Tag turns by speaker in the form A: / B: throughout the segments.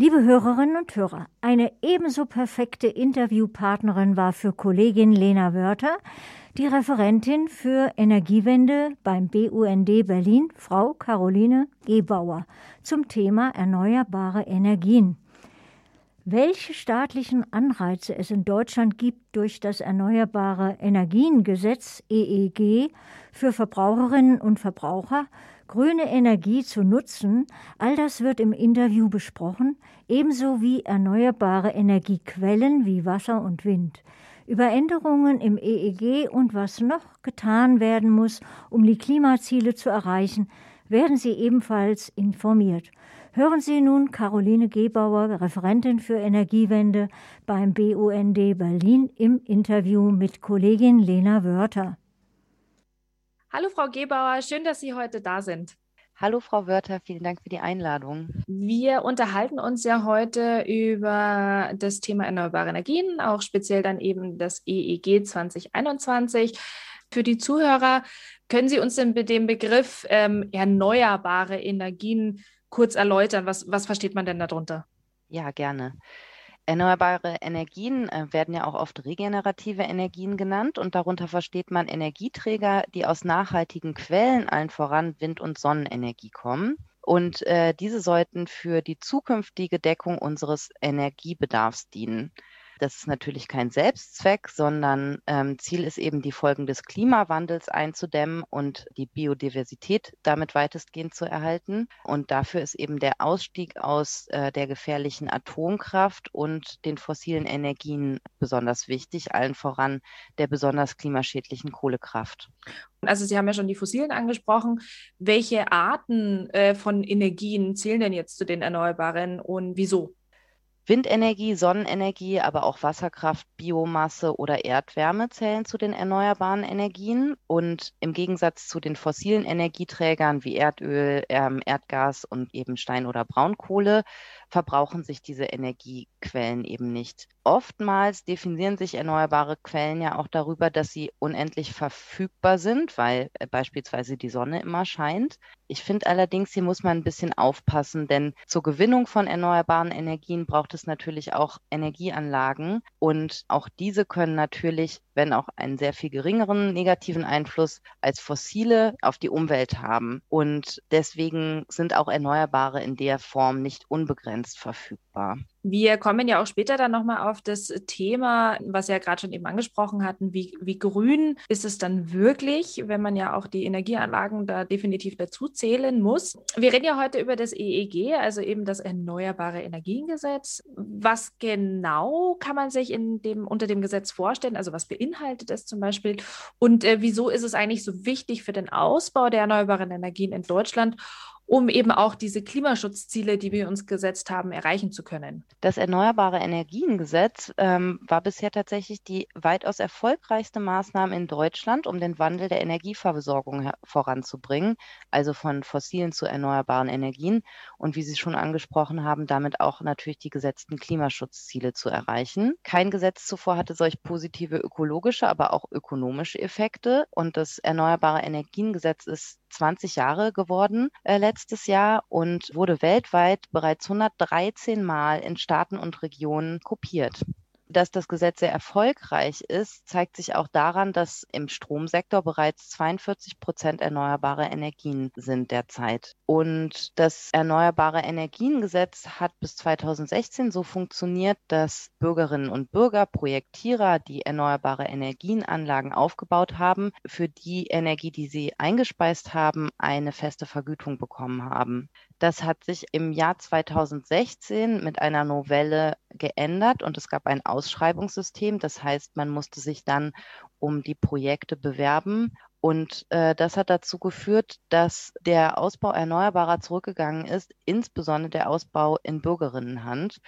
A: Liebe Hörerinnen und Hörer, eine ebenso perfekte Interviewpartnerin war für Kollegin Lena Wörter die Referentin für Energiewende beim BUND Berlin, Frau Caroline Gebauer, zum Thema erneuerbare Energien. Welche staatlichen Anreize es in Deutschland gibt durch das Erneuerbare Energiengesetz EEG für Verbraucherinnen und Verbraucher, grüne Energie zu nutzen, all das wird im Interview besprochen, ebenso wie erneuerbare Energiequellen wie Wasser und Wind. Über Änderungen im EEG und was noch getan werden muss, um die Klimaziele zu erreichen, werden Sie ebenfalls informiert. Hören Sie nun Caroline Gebauer, Referentin für Energiewende beim BUND Berlin im Interview mit Kollegin Lena Wörter.
B: Hallo Frau Gebauer, schön, dass Sie heute da sind.
C: Hallo Frau Wörter, vielen Dank für die Einladung.
B: Wir unterhalten uns ja heute über das Thema erneuerbare Energien, auch speziell dann eben das EEG 2021. Für die Zuhörer, können Sie uns denn mit dem Begriff ähm, erneuerbare Energien kurz erläutern? Was, was versteht man denn darunter?
C: Ja, gerne. Erneuerbare Energien äh, werden ja auch oft regenerative Energien genannt und darunter versteht man Energieträger, die aus nachhaltigen Quellen, allen voran Wind- und Sonnenenergie kommen. Und äh, diese sollten für die zukünftige Deckung unseres Energiebedarfs dienen. Das ist natürlich kein Selbstzweck, sondern ähm, Ziel ist eben, die Folgen des Klimawandels einzudämmen und die Biodiversität damit weitestgehend zu erhalten. Und dafür ist eben der Ausstieg aus äh, der gefährlichen Atomkraft und den fossilen Energien besonders wichtig, allen voran der besonders klimaschädlichen Kohlekraft.
B: Also Sie haben ja schon die fossilen angesprochen. Welche Arten äh, von Energien zählen denn jetzt zu den erneuerbaren und wieso?
C: Windenergie, Sonnenenergie, aber auch Wasserkraft, Biomasse oder Erdwärme zählen zu den erneuerbaren Energien. Und im Gegensatz zu den fossilen Energieträgern wie Erdöl, ähm, Erdgas und eben Stein- oder Braunkohle verbrauchen sich diese Energiequellen eben nicht. Oftmals definieren sich erneuerbare Quellen ja auch darüber, dass sie unendlich verfügbar sind, weil äh, beispielsweise die Sonne immer scheint. Ich finde allerdings, hier muss man ein bisschen aufpassen, denn zur Gewinnung von erneuerbaren Energien braucht es natürlich auch Energieanlagen und auch diese können natürlich, wenn auch einen sehr viel geringeren negativen Einfluss als fossile auf die Umwelt haben. Und deswegen sind auch Erneuerbare in der Form nicht unbegrenzt verfügbar.
B: Wir kommen ja auch später dann nochmal auf das Thema, was wir ja gerade schon eben angesprochen hatten, wie, wie grün ist es dann wirklich, wenn man ja auch die Energieanlagen da definitiv dazu zählen muss. Wir reden ja heute über das EEG, also eben das Erneuerbare Energiengesetz. Was genau kann man sich in dem, unter dem Gesetz vorstellen? Also was beinhaltet es zum Beispiel? Und äh, wieso ist es eigentlich so wichtig für den Ausbau der erneuerbaren Energien in Deutschland? Um eben auch diese Klimaschutzziele, die wir uns gesetzt haben, erreichen zu können.
C: Das Erneuerbare Energiengesetz ähm, war bisher tatsächlich die weitaus erfolgreichste Maßnahme in Deutschland, um den Wandel der Energieversorgung voranzubringen, also von fossilen zu erneuerbaren Energien und wie Sie schon angesprochen haben, damit auch natürlich die gesetzten Klimaschutzziele zu erreichen. Kein Gesetz zuvor hatte solch positive ökologische, aber auch ökonomische Effekte und das Erneuerbare Energiengesetz ist 20 Jahre geworden äh, letztes Jahr und wurde weltweit bereits 113 Mal in Staaten und Regionen kopiert. Dass das Gesetz sehr erfolgreich ist, zeigt sich auch daran, dass im Stromsektor bereits 42 Prozent erneuerbare Energien sind derzeit. Und das Erneuerbare Energiengesetz hat bis 2016 so funktioniert, dass Bürgerinnen und Bürger, Projektierer, die erneuerbare Energienanlagen aufgebaut haben, für die Energie, die sie eingespeist haben, eine feste Vergütung bekommen haben. Das hat sich im Jahr 2016 mit einer Novelle geändert und es gab ein Ausschreibungssystem. Das heißt, man musste sich dann um die Projekte bewerben. Und äh, das hat dazu geführt, dass der Ausbau erneuerbarer zurückgegangen ist, insbesondere der Ausbau in Bürgerinnenhand,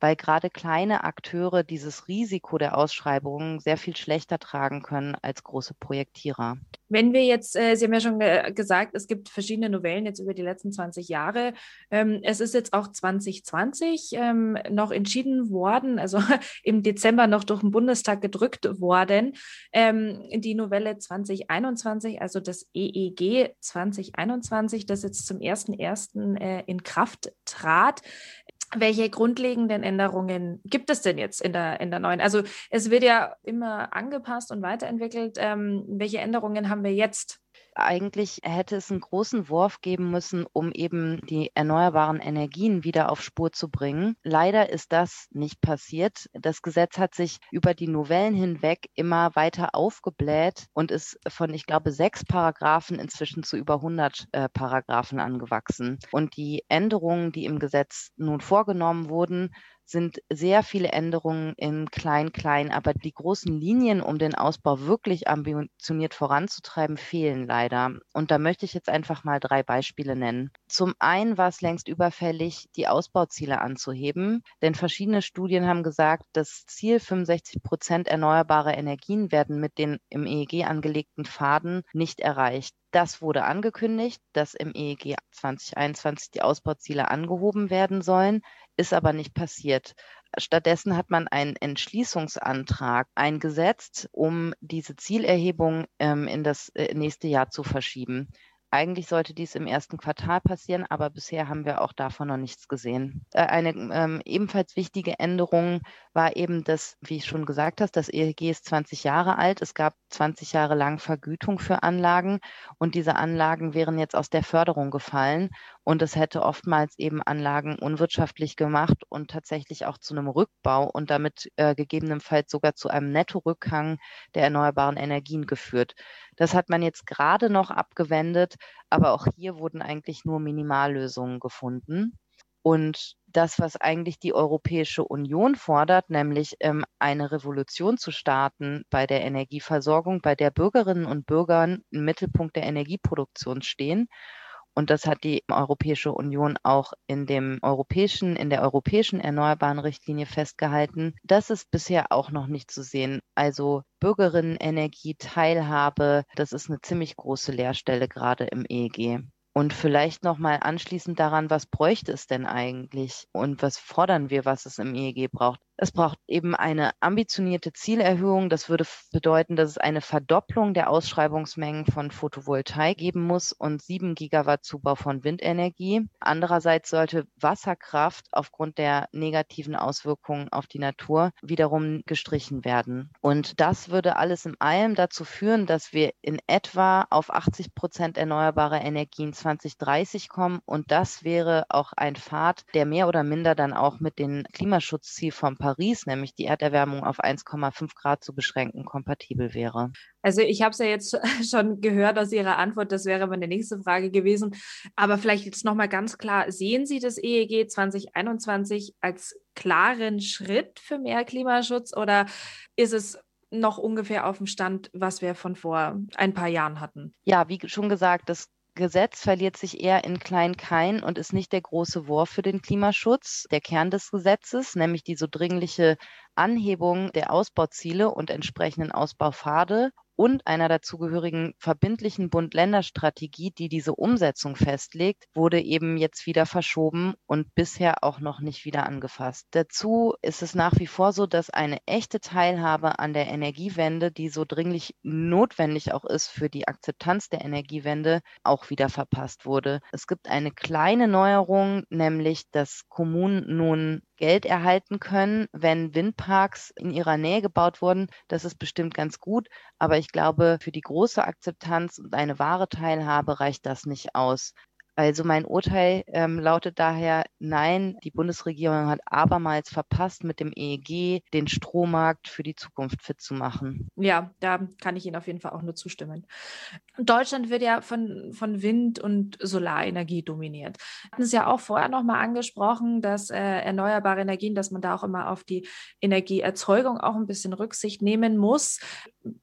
C: weil gerade kleine Akteure dieses Risiko der Ausschreibungen sehr viel schlechter tragen können als große Projektierer.
B: Wenn wir jetzt, äh, Sie haben ja schon ge gesagt, es gibt verschiedene Novellen jetzt über die letzten 20 Jahre. Ähm, es ist jetzt auch 2020 ähm, noch entschieden worden, also im Dezember noch durch den Bundestag gedrückt worden, ähm, die Novelle 2021, also das EEG 2021, das jetzt zum 1.1. Äh, in Kraft trat. Welche grundlegenden Änderungen gibt es denn jetzt in der, in der neuen? Also es wird ja immer angepasst und weiterentwickelt. Ähm, welche Änderungen haben wir jetzt?
C: Eigentlich hätte es einen großen Wurf geben müssen, um eben die erneuerbaren Energien wieder auf Spur zu bringen. Leider ist das nicht passiert. Das Gesetz hat sich über die Novellen hinweg immer weiter aufgebläht und ist von, ich glaube, sechs Paragraphen inzwischen zu über 100 äh, Paragraphen angewachsen. Und die Änderungen, die im Gesetz nun vorgenommen wurden, sind sehr viele Änderungen im Klein-Klein, aber die großen Linien, um den Ausbau wirklich ambitioniert voranzutreiben, fehlen leider. Und da möchte ich jetzt einfach mal drei Beispiele nennen. Zum einen war es längst überfällig, die Ausbauziele anzuheben, denn verschiedene Studien haben gesagt, das Ziel 65 Prozent erneuerbare Energien werden mit den im EEG angelegten Pfaden nicht erreicht. Das wurde angekündigt, dass im EEG 2021 die Ausbauziele angehoben werden sollen ist aber nicht passiert. Stattdessen hat man einen Entschließungsantrag eingesetzt, um diese Zielerhebung ähm, in das äh, nächste Jahr zu verschieben. Eigentlich sollte dies im ersten Quartal passieren, aber bisher haben wir auch davon noch nichts gesehen. Äh, eine ähm, ebenfalls wichtige Änderung war eben das, wie ich schon gesagt hast, das EEG ist 20 Jahre alt. Es gab 20 Jahre lang Vergütung für Anlagen und diese Anlagen wären jetzt aus der Förderung gefallen und es hätte oftmals eben Anlagen unwirtschaftlich gemacht und tatsächlich auch zu einem Rückbau und damit äh, gegebenenfalls sogar zu einem Nettorückgang der erneuerbaren Energien geführt. Das hat man jetzt gerade noch abgewendet, aber auch hier wurden eigentlich nur Minimallösungen gefunden. Und das, was eigentlich die Europäische Union fordert, nämlich ähm, eine Revolution zu starten bei der Energieversorgung, bei der Bürgerinnen und Bürger im Mittelpunkt der Energieproduktion stehen und das hat die Europäische Union auch in dem europäischen, in der europäischen Erneuerbaren Richtlinie festgehalten. Das ist bisher auch noch nicht zu sehen. Also Bürgerinnenenergie, Teilhabe, das ist eine ziemlich große Leerstelle gerade im EEG. Und vielleicht nochmal anschließend daran, was bräuchte es denn eigentlich und was fordern wir, was es im EEG braucht? Es braucht eben eine ambitionierte Zielerhöhung. Das würde bedeuten, dass es eine Verdopplung der Ausschreibungsmengen von Photovoltaik geben muss und sieben Gigawatt Zubau von Windenergie. Andererseits sollte Wasserkraft aufgrund der negativen Auswirkungen auf die Natur wiederum gestrichen werden. Und das würde alles in allem dazu führen, dass wir in etwa auf 80 Prozent erneuerbare Energien 2030 kommen. Und das wäre auch ein Pfad, der mehr oder minder dann auch mit dem Klimaschutzziel vom Paris Paris, nämlich die Erderwärmung auf 1,5 Grad zu beschränken, kompatibel wäre.
B: Also ich habe es ja jetzt schon gehört aus Ihrer Antwort, das wäre meine nächste Frage gewesen. Aber vielleicht jetzt nochmal ganz klar, sehen Sie das EEG 2021 als klaren Schritt für mehr Klimaschutz oder ist es noch ungefähr auf dem Stand, was wir von vor ein paar Jahren hatten?
C: Ja, wie schon gesagt, das Gesetz verliert sich eher in Klein-Kein und ist nicht der große Wurf für den Klimaschutz. Der Kern des Gesetzes, nämlich die so dringliche Anhebung der Ausbauziele und entsprechenden Ausbaupfade und einer dazugehörigen verbindlichen Bund-Länder-Strategie, die diese Umsetzung festlegt, wurde eben jetzt wieder verschoben und bisher auch noch nicht wieder angefasst. Dazu ist es nach wie vor so, dass eine echte Teilhabe an der Energiewende, die so dringlich notwendig auch ist für die Akzeptanz der Energiewende, auch wieder verpasst wurde. Es gibt eine kleine Neuerung, nämlich dass Kommunen nun Geld erhalten können, wenn Windparks in ihrer Nähe gebaut wurden. Das ist bestimmt ganz gut, aber ich glaube, für die große Akzeptanz und eine wahre Teilhabe reicht das nicht aus. Also mein Urteil ähm, lautet daher, nein, die Bundesregierung hat abermals verpasst, mit dem EEG den Strommarkt für die Zukunft fit zu machen.
B: Ja, da kann ich Ihnen auf jeden Fall auch nur zustimmen. Deutschland wird ja von, von Wind- und Solarenergie dominiert. Wir hatten es ja auch vorher nochmal angesprochen, dass äh, erneuerbare Energien, dass man da auch immer auf die Energieerzeugung auch ein bisschen Rücksicht nehmen muss.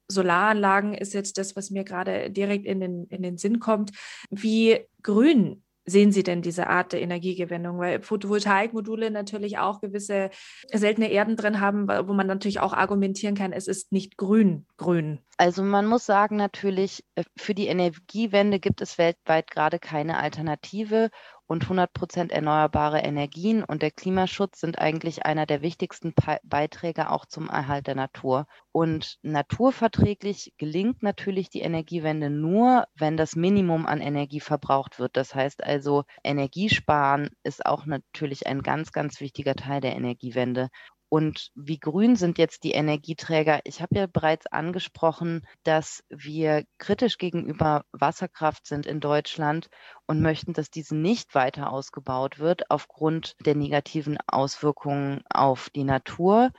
B: Solaranlagen ist jetzt das, was mir gerade direkt in den, in den Sinn kommt. Wie grün sehen Sie denn diese Art der Energiegewinnung? Weil Photovoltaikmodule natürlich auch gewisse seltene Erden drin haben, wo man natürlich auch argumentieren kann, es ist nicht grün, grün.
C: Also man muss sagen, natürlich, äh, für die Energiewende gibt es weltweit gerade keine Alternative und 100 Prozent erneuerbare Energien und der Klimaschutz sind eigentlich einer der wichtigsten Beiträge auch zum Erhalt der Natur. Und naturverträglich gelingt natürlich die Energiewende nur, wenn das Minimum an Energie verbraucht wird. Das heißt also, Energiesparen ist auch natürlich ein ganz, ganz wichtiger Teil der Energiewende. Und wie grün sind jetzt die Energieträger? Ich habe ja bereits angesprochen, dass wir kritisch gegenüber Wasserkraft sind in Deutschland und möchten, dass diese nicht weiter ausgebaut wird aufgrund der negativen Auswirkungen auf die Natur.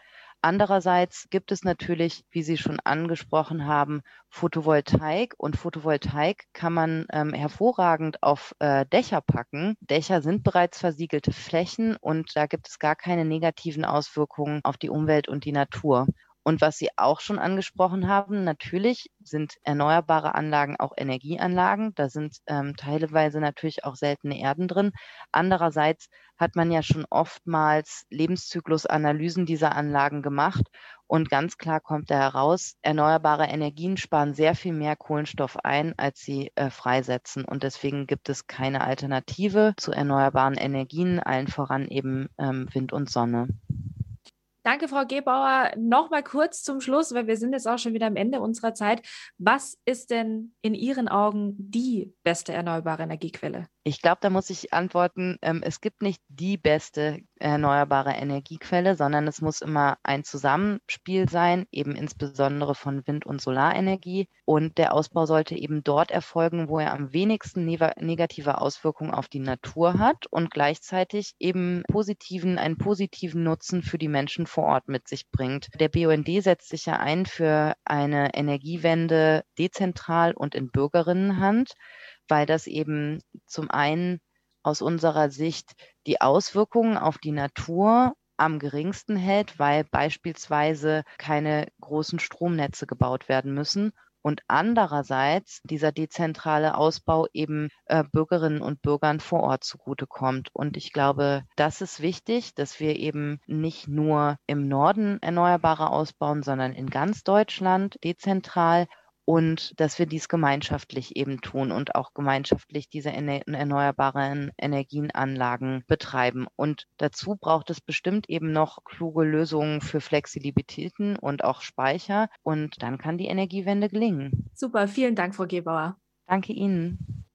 C: Andererseits gibt es natürlich, wie Sie schon angesprochen haben, Photovoltaik und Photovoltaik kann man ähm, hervorragend auf äh, Dächer packen. Dächer sind bereits versiegelte Flächen und da gibt es gar keine negativen Auswirkungen auf die Umwelt und die Natur. Und was Sie auch schon angesprochen haben, natürlich sind erneuerbare Anlagen auch Energieanlagen. Da sind ähm, teilweise natürlich auch seltene Erden drin. Andererseits hat man ja schon oftmals Lebenszyklusanalysen dieser Anlagen gemacht. Und ganz klar kommt da heraus, erneuerbare Energien sparen sehr viel mehr Kohlenstoff ein, als sie äh, freisetzen. Und deswegen gibt es keine Alternative zu erneuerbaren Energien, allen voran eben ähm, Wind und Sonne.
B: Danke, Frau Gebauer. Nochmal kurz zum Schluss, weil wir sind jetzt auch schon wieder am Ende unserer Zeit. Was ist denn in Ihren Augen die beste erneuerbare Energiequelle?
C: Ich glaube, da muss ich antworten, ähm, es gibt nicht die beste erneuerbare Energiequelle, sondern es muss immer ein Zusammenspiel sein, eben insbesondere von Wind- und Solarenergie. Und der Ausbau sollte eben dort erfolgen, wo er am wenigsten ne negative Auswirkungen auf die Natur hat und gleichzeitig eben positiven, einen positiven Nutzen für die Menschen vor Ort mit sich bringt. Der BUND setzt sich ja ein für eine Energiewende dezentral und in Bürgerinnenhand weil das eben zum einen aus unserer Sicht die Auswirkungen auf die Natur am geringsten hält, weil beispielsweise keine großen Stromnetze gebaut werden müssen und andererseits dieser dezentrale Ausbau eben äh, Bürgerinnen und Bürgern vor Ort zugutekommt. Und ich glaube, das ist wichtig, dass wir eben nicht nur im Norden Erneuerbare ausbauen, sondern in ganz Deutschland dezentral und dass wir dies gemeinschaftlich eben tun und auch gemeinschaftlich diese erneuerbaren Energienanlagen betreiben. Und dazu braucht es bestimmt eben noch kluge Lösungen für Flexibilitäten und auch Speicher. Und dann kann die Energiewende gelingen.
B: Super, vielen Dank, Frau Gebauer.
C: Danke Ihnen.